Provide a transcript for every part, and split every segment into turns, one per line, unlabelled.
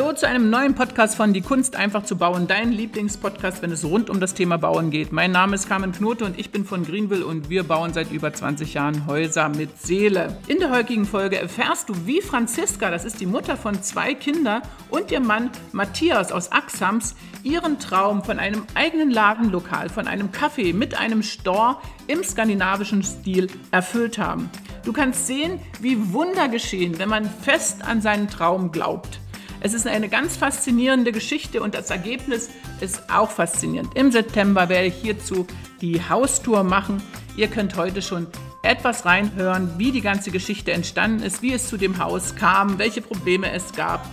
Hallo zu einem neuen Podcast von Die Kunst einfach zu bauen, dein Lieblingspodcast, wenn es rund um das Thema Bauen geht. Mein Name ist Carmen Knote und ich bin von Greenville und wir bauen seit über 20 Jahren Häuser mit Seele. In der heutigen Folge erfährst du, wie Franziska, das ist die Mutter von zwei Kindern, und ihr Mann Matthias aus Axams ihren Traum von einem eigenen Ladenlokal, von einem Café mit einem Store im skandinavischen Stil erfüllt haben. Du kannst sehen, wie Wunder geschehen, wenn man fest an seinen Traum glaubt. Es ist eine ganz faszinierende Geschichte und das Ergebnis ist auch faszinierend. Im September werde ich hierzu die Haustour machen. Ihr könnt heute schon etwas reinhören, wie die ganze Geschichte entstanden ist, wie es zu dem Haus kam, welche Probleme es gab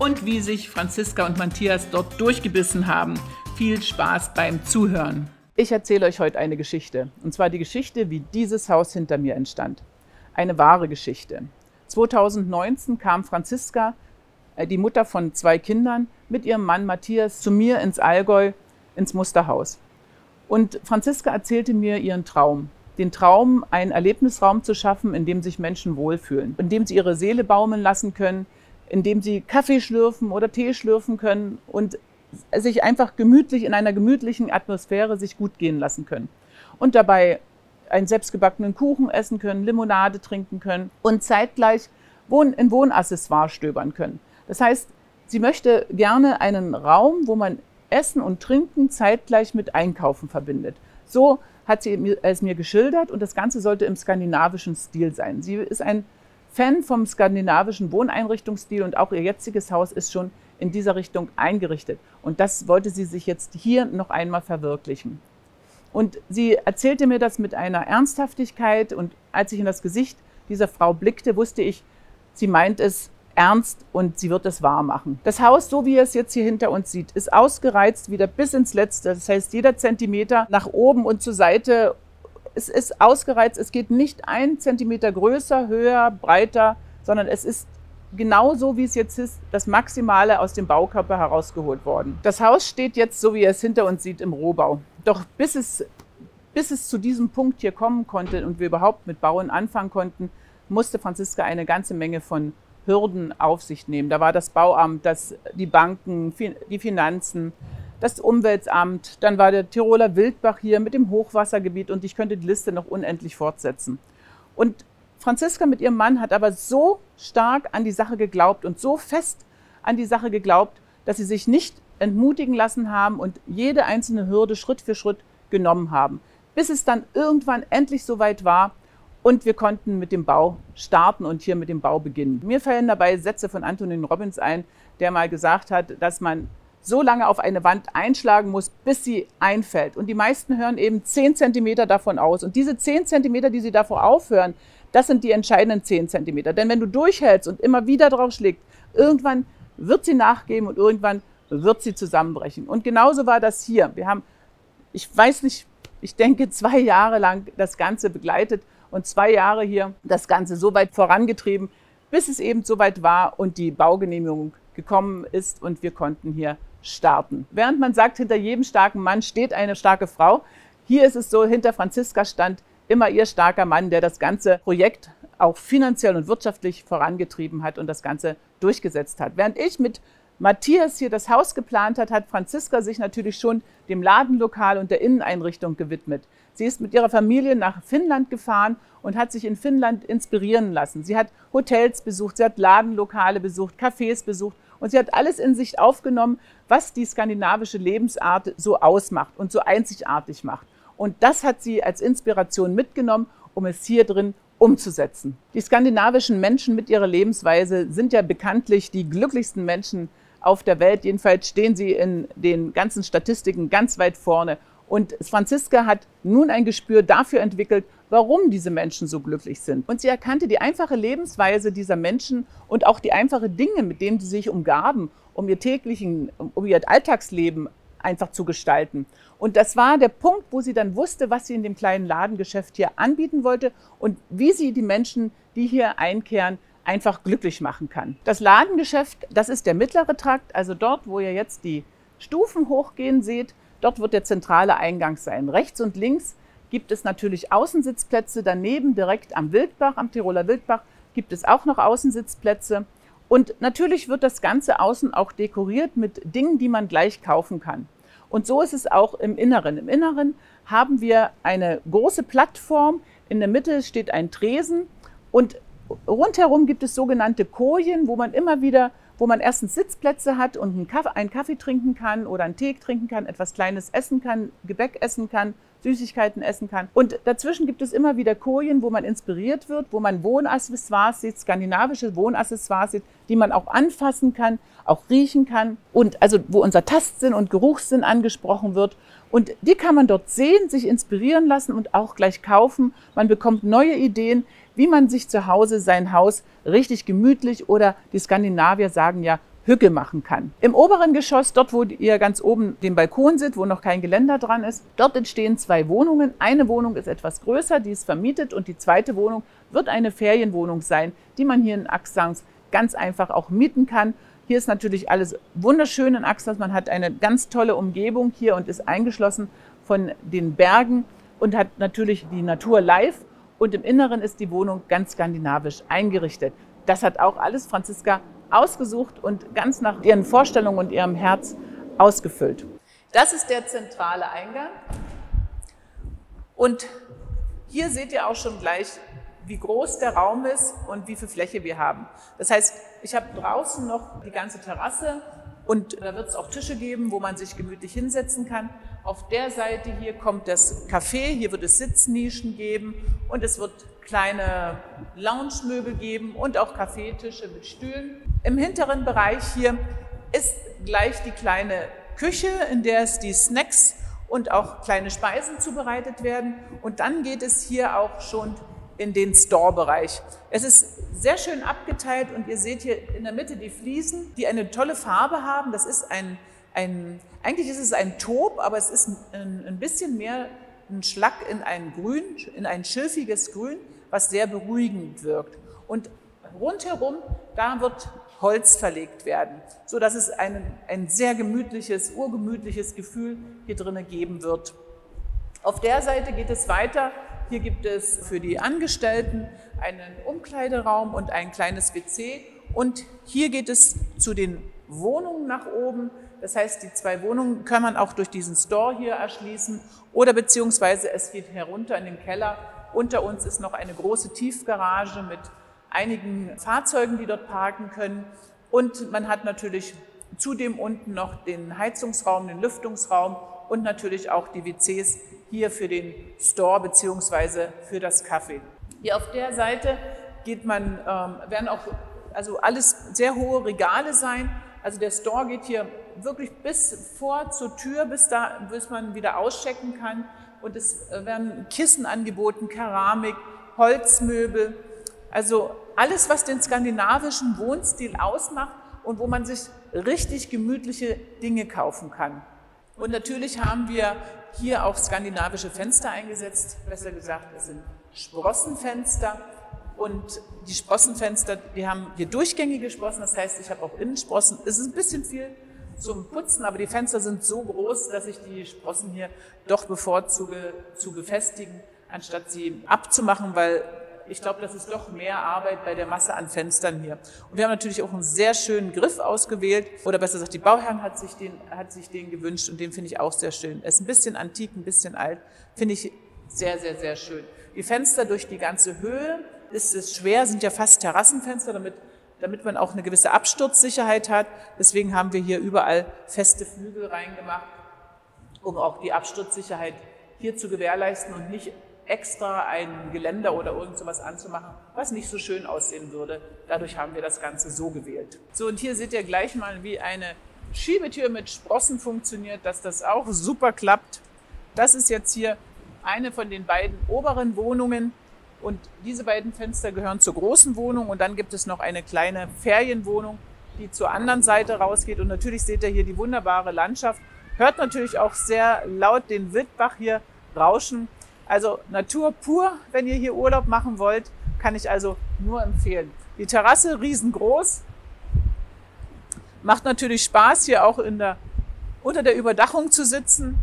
und wie sich Franziska und Matthias dort durchgebissen haben. Viel Spaß beim Zuhören. Ich erzähle euch heute eine Geschichte. Und zwar die Geschichte, wie dieses Haus hinter mir entstand. Eine wahre Geschichte. 2019 kam Franziska die Mutter von zwei Kindern, mit ihrem Mann Matthias zu mir ins Allgäu, ins Musterhaus. Und Franziska erzählte mir ihren Traum. Den Traum, einen Erlebnisraum zu schaffen, in dem sich Menschen wohlfühlen, in dem sie ihre Seele baumeln lassen können, in dem sie Kaffee schlürfen oder Tee schlürfen können und sich einfach gemütlich in einer gemütlichen Atmosphäre sich gut gehen lassen können. Und dabei einen selbstgebackenen Kuchen essen können, Limonade trinken können und zeitgleich in Wohnaccessoires stöbern können. Das heißt, sie möchte gerne einen Raum, wo man Essen und Trinken zeitgleich mit Einkaufen verbindet. So hat sie es mir geschildert und das Ganze sollte im skandinavischen Stil sein. Sie ist ein Fan vom skandinavischen Wohneinrichtungsstil und auch ihr jetziges Haus ist schon in dieser Richtung eingerichtet. Und das wollte sie sich jetzt hier noch einmal verwirklichen. Und sie erzählte mir das mit einer Ernsthaftigkeit und als ich in das Gesicht dieser Frau blickte, wusste ich, sie meint es ernst und sie wird es wahr machen. Das Haus, so wie ihr es jetzt hier hinter uns sieht, ist ausgereizt wieder bis ins Letzte. Das heißt, jeder Zentimeter nach oben und zur Seite es ist ausgereizt. Es geht nicht ein Zentimeter größer, höher, breiter, sondern es ist genauso, wie es jetzt ist, das Maximale aus dem Baukörper herausgeholt worden. Das Haus steht jetzt, so wie ihr es hinter uns sieht, im Rohbau. Doch bis es, bis es zu diesem Punkt hier kommen konnte und wir überhaupt mit Bauen anfangen konnten, musste Franziska eine ganze Menge von Hürden auf sich nehmen. Da war das Bauamt, das, die Banken, die Finanzen, das Umweltamt, dann war der Tiroler Wildbach hier mit dem Hochwassergebiet und ich könnte die Liste noch unendlich fortsetzen. Und Franziska mit ihrem Mann hat aber so stark an die Sache geglaubt und so fest an die Sache geglaubt, dass sie sich nicht entmutigen lassen haben und jede einzelne Hürde Schritt für Schritt genommen haben, bis es dann irgendwann endlich so weit war, und wir konnten mit dem Bau starten und hier mit dem Bau beginnen. Mir fallen dabei Sätze von Antonin Robbins ein, der mal gesagt hat, dass man so lange auf eine Wand einschlagen muss, bis sie einfällt. Und die meisten hören eben 10 Zentimeter davon aus. Und diese 10 Zentimeter, die sie davor aufhören, das sind die entscheidenden 10 Zentimeter. Denn wenn du durchhältst und immer wieder drauf schlägst, irgendwann wird sie nachgeben und irgendwann wird sie zusammenbrechen. Und genauso war das hier. Wir haben, ich weiß nicht, ich denke, zwei Jahre lang das Ganze begleitet und zwei Jahre hier das Ganze so weit vorangetrieben, bis es eben so weit war und die Baugenehmigung gekommen ist und wir konnten hier starten. Während man sagt, hinter jedem starken Mann steht eine starke Frau, hier ist es so, hinter Franziska stand immer ihr starker Mann, der das ganze Projekt auch finanziell und wirtschaftlich vorangetrieben hat und das Ganze durchgesetzt hat. Während ich mit Matthias hier das Haus geplant hat, hat Franziska sich natürlich schon dem Ladenlokal und der Inneneinrichtung gewidmet. Sie ist mit ihrer Familie nach Finnland gefahren und hat sich in Finnland inspirieren lassen. Sie hat Hotels besucht, sie hat Ladenlokale besucht, Cafés besucht und sie hat alles in sich aufgenommen, was die skandinavische Lebensart so ausmacht und so einzigartig macht. Und das hat sie als Inspiration mitgenommen, um es hier drin umzusetzen. Die skandinavischen Menschen mit ihrer Lebensweise sind ja bekanntlich die glücklichsten Menschen auf der Welt. Jedenfalls stehen sie in den ganzen Statistiken ganz weit vorne. Und Franziska hat nun ein Gespür dafür entwickelt, warum diese Menschen so glücklich sind. Und sie erkannte die einfache Lebensweise dieser Menschen und auch die einfachen Dinge, mit denen sie sich umgaben, um ihr täglichen, um ihr Alltagsleben einfach zu gestalten. Und das war der Punkt, wo sie dann wusste, was sie in dem kleinen Ladengeschäft hier anbieten wollte und wie sie die Menschen, die hier einkehren, einfach glücklich machen kann. Das Ladengeschäft, das ist der mittlere Trakt, also dort, wo ihr jetzt die Stufen hochgehen seht, dort wird der zentrale Eingang sein. Rechts und links gibt es natürlich Außensitzplätze, daneben direkt am Wildbach, am Tiroler Wildbach, gibt es auch noch Außensitzplätze. Und natürlich wird das Ganze außen auch dekoriert mit Dingen, die man gleich kaufen kann. Und so ist es auch im Inneren. Im Inneren haben wir eine große Plattform. In der Mitte steht ein Tresen und rundherum gibt es sogenannte Kojen, wo man immer wieder wo man erstens Sitzplätze hat und einen Kaffee, einen Kaffee trinken kann oder einen Tee trinken kann, etwas Kleines essen kann, Gebäck essen kann, Süßigkeiten essen kann. Und dazwischen gibt es immer wieder Kojen, wo man inspiriert wird, wo man Wohnaccessoires sieht, skandinavische Wohnaccessoires sieht, die man auch anfassen kann, auch riechen kann. Und also wo unser Tastsinn und Geruchssinn angesprochen wird. Und die kann man dort sehen, sich inspirieren lassen und auch gleich kaufen. Man bekommt neue Ideen, wie man sich zu Hause sein Haus richtig gemütlich oder die Skandinavier sagen ja Hücke machen kann. Im oberen Geschoss, dort wo ihr ganz oben den Balkon seht, wo noch kein Geländer dran ist, dort entstehen zwei Wohnungen. Eine Wohnung ist etwas größer, die ist vermietet und die zweite Wohnung wird eine Ferienwohnung sein, die man hier in Axans ganz einfach auch mieten kann. Hier ist natürlich alles wunderschön in Axans. Man hat eine ganz tolle Umgebung hier und ist eingeschlossen von den Bergen und hat natürlich die Natur live und im Inneren ist die Wohnung ganz skandinavisch eingerichtet. Das hat auch alles Franziska ausgesucht und ganz nach ihren Vorstellungen und ihrem Herz ausgefüllt. Das ist der zentrale Eingang. Und hier seht ihr auch schon gleich, wie groß der Raum ist und wie viel Fläche wir haben. Das heißt, ich habe draußen noch die ganze Terrasse und da wird es auch Tische geben, wo man sich gemütlich hinsetzen kann. Auf der Seite hier kommt das Café, hier wird es Sitznischen geben und es wird kleine Lounge-Möbel geben und auch Kaffeetische mit Stühlen. Im hinteren Bereich hier ist gleich die kleine Küche, in der es die Snacks und auch kleine Speisen zubereitet werden. Und dann geht es hier auch schon in den Store-Bereich. Es ist sehr schön abgeteilt und ihr seht hier in der Mitte die Fliesen, die eine tolle Farbe haben. Das ist ein ein, eigentlich ist es ein Taub, aber es ist ein, ein bisschen mehr ein Schlag in ein Grün, in ein schilfiges Grün, was sehr beruhigend wirkt. Und rundherum, da wird Holz verlegt werden, so dass es ein, ein sehr gemütliches, urgemütliches Gefühl hier drinnen geben wird. Auf der Seite geht es weiter. Hier gibt es für die Angestellten einen Umkleideraum und ein kleines WC. Und hier geht es zu den Wohnungen nach oben. Das heißt, die zwei Wohnungen kann man auch durch diesen Store hier erschließen oder beziehungsweise es geht herunter in den Keller. Unter uns ist noch eine große Tiefgarage mit einigen Fahrzeugen, die dort parken können. Und man hat natürlich zudem unten noch den Heizungsraum, den Lüftungsraum und natürlich auch die WCs hier für den Store beziehungsweise für das Kaffee. Hier auf der Seite geht man, ähm, werden auch also alles sehr hohe Regale sein. Also der Store geht hier wirklich bis vor zur Tür, bis, da, bis man wieder auschecken kann. Und es werden Kissen angeboten, Keramik, Holzmöbel. Also alles, was den skandinavischen Wohnstil ausmacht und wo man sich richtig gemütliche Dinge kaufen kann. Und natürlich haben wir hier auch skandinavische Fenster eingesetzt. Besser gesagt, es sind Sprossenfenster. Und die Sprossenfenster, die haben hier durchgängige Sprossen, das heißt, ich habe auch Innensprossen. Es ist ein bisschen viel zum Putzen, aber die Fenster sind so groß, dass ich die Sprossen hier doch bevorzuge zu befestigen, anstatt sie abzumachen, weil ich glaube, das ist doch mehr Arbeit bei der Masse an Fenstern hier. Und wir haben natürlich auch einen sehr schönen Griff ausgewählt, oder besser gesagt, die Bauherren hat sich den, hat sich den gewünscht und den finde ich auch sehr schön. Er ist ein bisschen antik, ein bisschen alt, finde ich sehr, sehr, sehr schön. Die Fenster durch die ganze Höhe ist es schwer, sind ja fast Terrassenfenster, damit damit man auch eine gewisse Absturzsicherheit hat. Deswegen haben wir hier überall feste Flügel reingemacht, um auch die Absturzsicherheit hier zu gewährleisten und nicht extra ein Geländer oder irgend sowas anzumachen, was nicht so schön aussehen würde. Dadurch haben wir das Ganze so gewählt. So, und hier seht ihr gleich mal, wie eine Schiebetür mit Sprossen funktioniert, dass das auch super klappt. Das ist jetzt hier eine von den beiden oberen Wohnungen. Und diese beiden Fenster gehören zur großen Wohnung und dann gibt es noch eine kleine Ferienwohnung, die zur anderen Seite rausgeht. Und natürlich seht ihr hier die wunderbare Landschaft. Hört natürlich auch sehr laut den Wildbach hier rauschen. Also Natur pur, wenn ihr hier Urlaub machen wollt, kann ich also nur empfehlen. Die Terrasse riesengroß. Macht natürlich Spaß, hier auch in der, unter der Überdachung zu sitzen.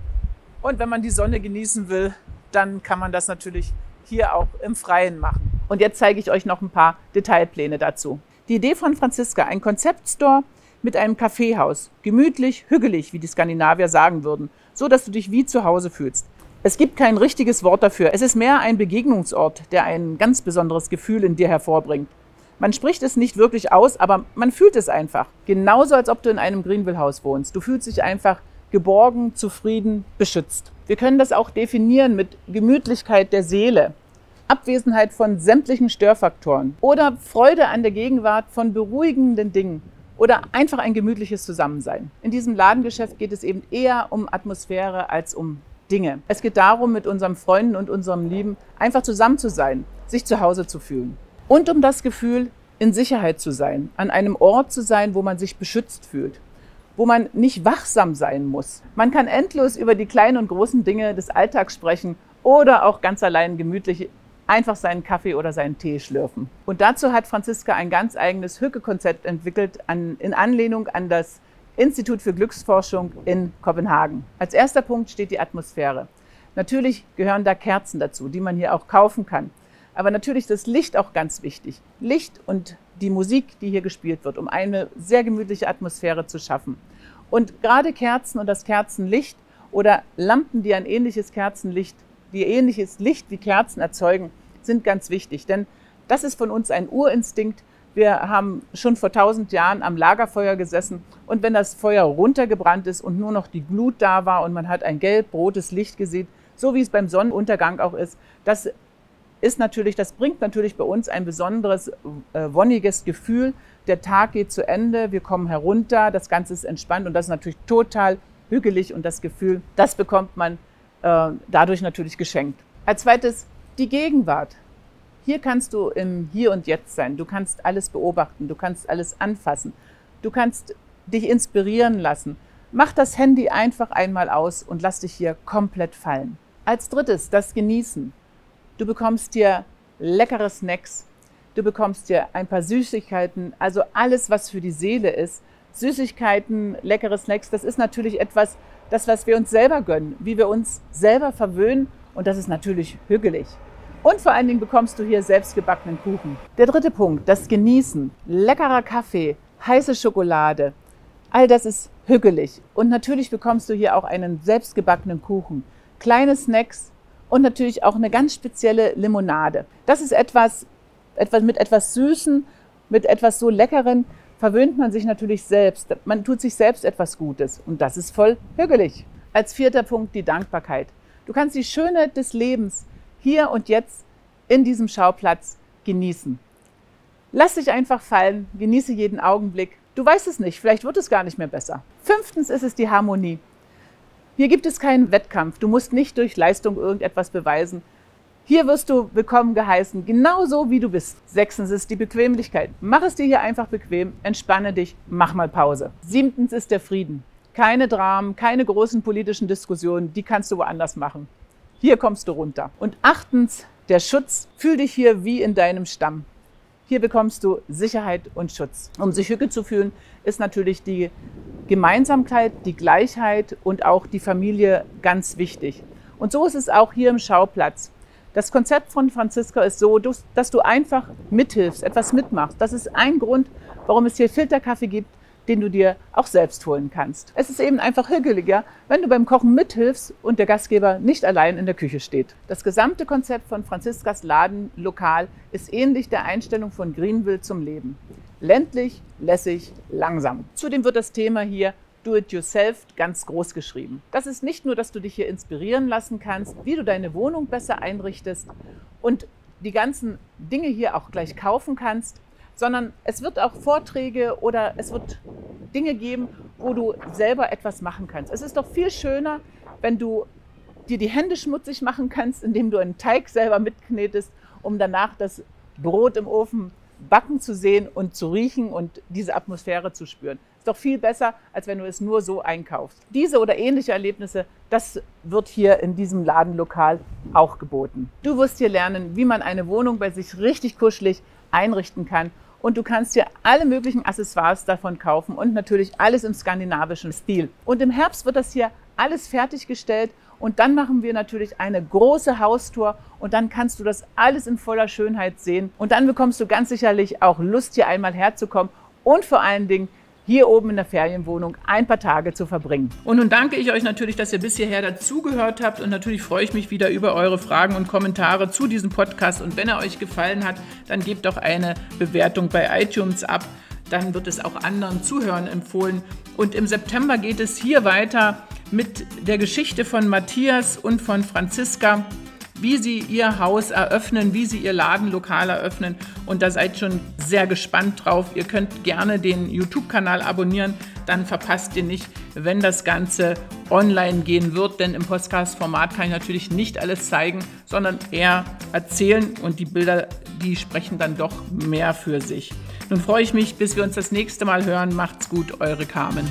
Und wenn man die Sonne genießen will, dann kann man das natürlich hier auch im Freien machen. Und jetzt zeige ich euch noch ein paar Detailpläne dazu. Die Idee von Franziska, ein Konzeptstore mit einem Kaffeehaus, gemütlich, hügelig, wie die Skandinavier sagen würden, so dass du dich wie zu Hause fühlst. Es gibt kein richtiges Wort dafür. Es ist mehr ein Begegnungsort, der ein ganz besonderes Gefühl in dir hervorbringt. Man spricht es nicht wirklich aus, aber man fühlt es einfach. Genauso, als ob du in einem Greenville-Haus wohnst. Du fühlst dich einfach geborgen, zufrieden, beschützt. Wir können das auch definieren mit Gemütlichkeit der Seele, Abwesenheit von sämtlichen Störfaktoren oder Freude an der Gegenwart von beruhigenden Dingen oder einfach ein gemütliches Zusammensein. In diesem Ladengeschäft geht es eben eher um Atmosphäre als um Dinge. Es geht darum, mit unseren Freunden und unserem Lieben einfach zusammen zu sein, sich zu Hause zu fühlen. Und um das Gefühl, in Sicherheit zu sein, an einem Ort zu sein, wo man sich beschützt fühlt, wo man nicht wachsam sein muss. Man kann endlos über die kleinen und großen Dinge des Alltags sprechen oder auch ganz allein gemütlich einfach seinen Kaffee oder seinen Tee schlürfen. Und dazu hat Franziska ein ganz eigenes Hücke-Konzept entwickelt an, in Anlehnung an das Institut für Glücksforschung in Kopenhagen. Als erster Punkt steht die Atmosphäre. Natürlich gehören da Kerzen dazu, die man hier auch kaufen kann. Aber natürlich ist das Licht auch ganz wichtig. Licht und die Musik, die hier gespielt wird, um eine sehr gemütliche Atmosphäre zu schaffen. Und gerade Kerzen und das Kerzenlicht oder Lampen, die ein ähnliches Kerzenlicht, die ähnliches Licht wie Kerzen erzeugen, sind ganz wichtig. Denn das ist von uns ein Urinstinkt, wir haben schon vor tausend Jahren am Lagerfeuer gesessen und wenn das Feuer runtergebrannt ist und nur noch die Glut da war und man hat ein gelb-rotes Licht gesehen, so wie es beim Sonnenuntergang auch ist, das ist natürlich, das bringt natürlich bei uns ein besonderes äh, wonniges Gefühl. Der Tag geht zu Ende, wir kommen herunter, das Ganze ist entspannt und das ist natürlich total hügelig und das Gefühl, das bekommt man äh, dadurch natürlich geschenkt. Als zweites die Gegenwart. Hier kannst du im Hier und Jetzt sein. Du kannst alles beobachten, du kannst alles anfassen, du kannst dich inspirieren lassen. Mach das Handy einfach einmal aus und lass dich hier komplett fallen. Als drittes das Genießen. Du bekommst hier leckere Snacks, du bekommst hier ein paar Süßigkeiten, also alles, was für die Seele ist. Süßigkeiten, leckere Snacks, das ist natürlich etwas, das, was wir uns selber gönnen, wie wir uns selber verwöhnen und das ist natürlich hügelig. Und vor allen Dingen bekommst du hier selbstgebackenen Kuchen. Der dritte Punkt, das Genießen. Leckerer Kaffee, heiße Schokolade. All das ist hügelig. Und natürlich bekommst du hier auch einen selbstgebackenen Kuchen. Kleine Snacks und natürlich auch eine ganz spezielle Limonade. Das ist etwas, etwas mit etwas Süßen, mit etwas so Leckeren verwöhnt man sich natürlich selbst. Man tut sich selbst etwas Gutes. Und das ist voll hügelig. Als vierter Punkt die Dankbarkeit. Du kannst die Schönheit des Lebens hier und jetzt in diesem Schauplatz genießen. Lass dich einfach fallen, genieße jeden Augenblick. Du weißt es nicht, vielleicht wird es gar nicht mehr besser. Fünftens ist es die Harmonie. Hier gibt es keinen Wettkampf. Du musst nicht durch Leistung irgendetwas beweisen. Hier wirst du willkommen geheißen, genauso wie du bist. Sechstens ist die Bequemlichkeit. Mach es dir hier einfach bequem, entspanne dich, mach mal Pause. Siebtens ist der Frieden. Keine Dramen, keine großen politischen Diskussionen, die kannst du woanders machen. Hier kommst du runter. Und achtens, der Schutz. Fühl dich hier wie in deinem Stamm. Hier bekommst du Sicherheit und Schutz. Um sich Hücke zu fühlen, ist natürlich die Gemeinsamkeit, die Gleichheit und auch die Familie ganz wichtig. Und so ist es auch hier im Schauplatz. Das Konzept von Franziska ist so, dass du einfach mithilfst, etwas mitmachst. Das ist ein Grund, warum es hier Filterkaffee gibt, den du dir auch selbst holen kannst. Es ist eben einfach hügeliger, wenn du beim Kochen mithilfst und der Gastgeber nicht allein in der Küche steht. Das gesamte Konzept von Franziskas Laden lokal ist ähnlich der Einstellung von Greenville zum Leben. Ländlich, lässig, langsam. Zudem wird das Thema hier Do-it-yourself ganz groß geschrieben. Das ist nicht nur, dass du dich hier inspirieren lassen kannst, wie du deine Wohnung besser einrichtest und die ganzen Dinge hier auch gleich kaufen kannst, sondern es wird auch Vorträge oder es wird Dinge geben, wo du selber etwas machen kannst. Es ist doch viel schöner, wenn du dir die Hände schmutzig machen kannst, indem du einen Teig selber mitknetest, um danach das Brot im Ofen backen zu sehen und zu riechen und diese Atmosphäre zu spüren. Ist doch viel besser, als wenn du es nur so einkaufst. Diese oder ähnliche Erlebnisse, das wird hier in diesem Ladenlokal auch geboten. Du wirst hier lernen, wie man eine Wohnung bei sich richtig kuschelig einrichten kann und du kannst dir alle möglichen Accessoires davon kaufen und natürlich alles im skandinavischen Stil. Und im Herbst wird das hier alles fertiggestellt Und dann machen wir natürlich eine große Haustour und dann kannst du das alles in voller Schönheit sehen. Und dann bekommst du ganz sicherlich auch Lust, hier einmal herzukommen und vor allen Dingen hier oben in der Ferienwohnung ein paar Tage zu verbringen. Und nun danke ich euch natürlich, dass ihr bis hierher dazugehört habt und natürlich freue ich mich wieder über eure Fragen und Kommentare zu diesem Podcast. Und wenn er euch gefallen hat, dann gebt doch eine Bewertung bei iTunes ab. Dann wird es auch anderen Zuhörern empfohlen. Und im September geht es hier weiter mit der Geschichte von Matthias und von Franziska wie sie ihr Haus eröffnen, wie sie ihr Ladenlokal eröffnen. Und da seid schon sehr gespannt drauf. Ihr könnt gerne den YouTube-Kanal abonnieren, dann verpasst ihr nicht, wenn das Ganze online gehen wird. Denn im Podcast-Format kann ich natürlich nicht alles zeigen, sondern eher erzählen und die Bilder, die sprechen dann doch mehr für sich. Nun freue ich mich, bis wir uns das nächste Mal hören. Macht's gut, eure Carmen.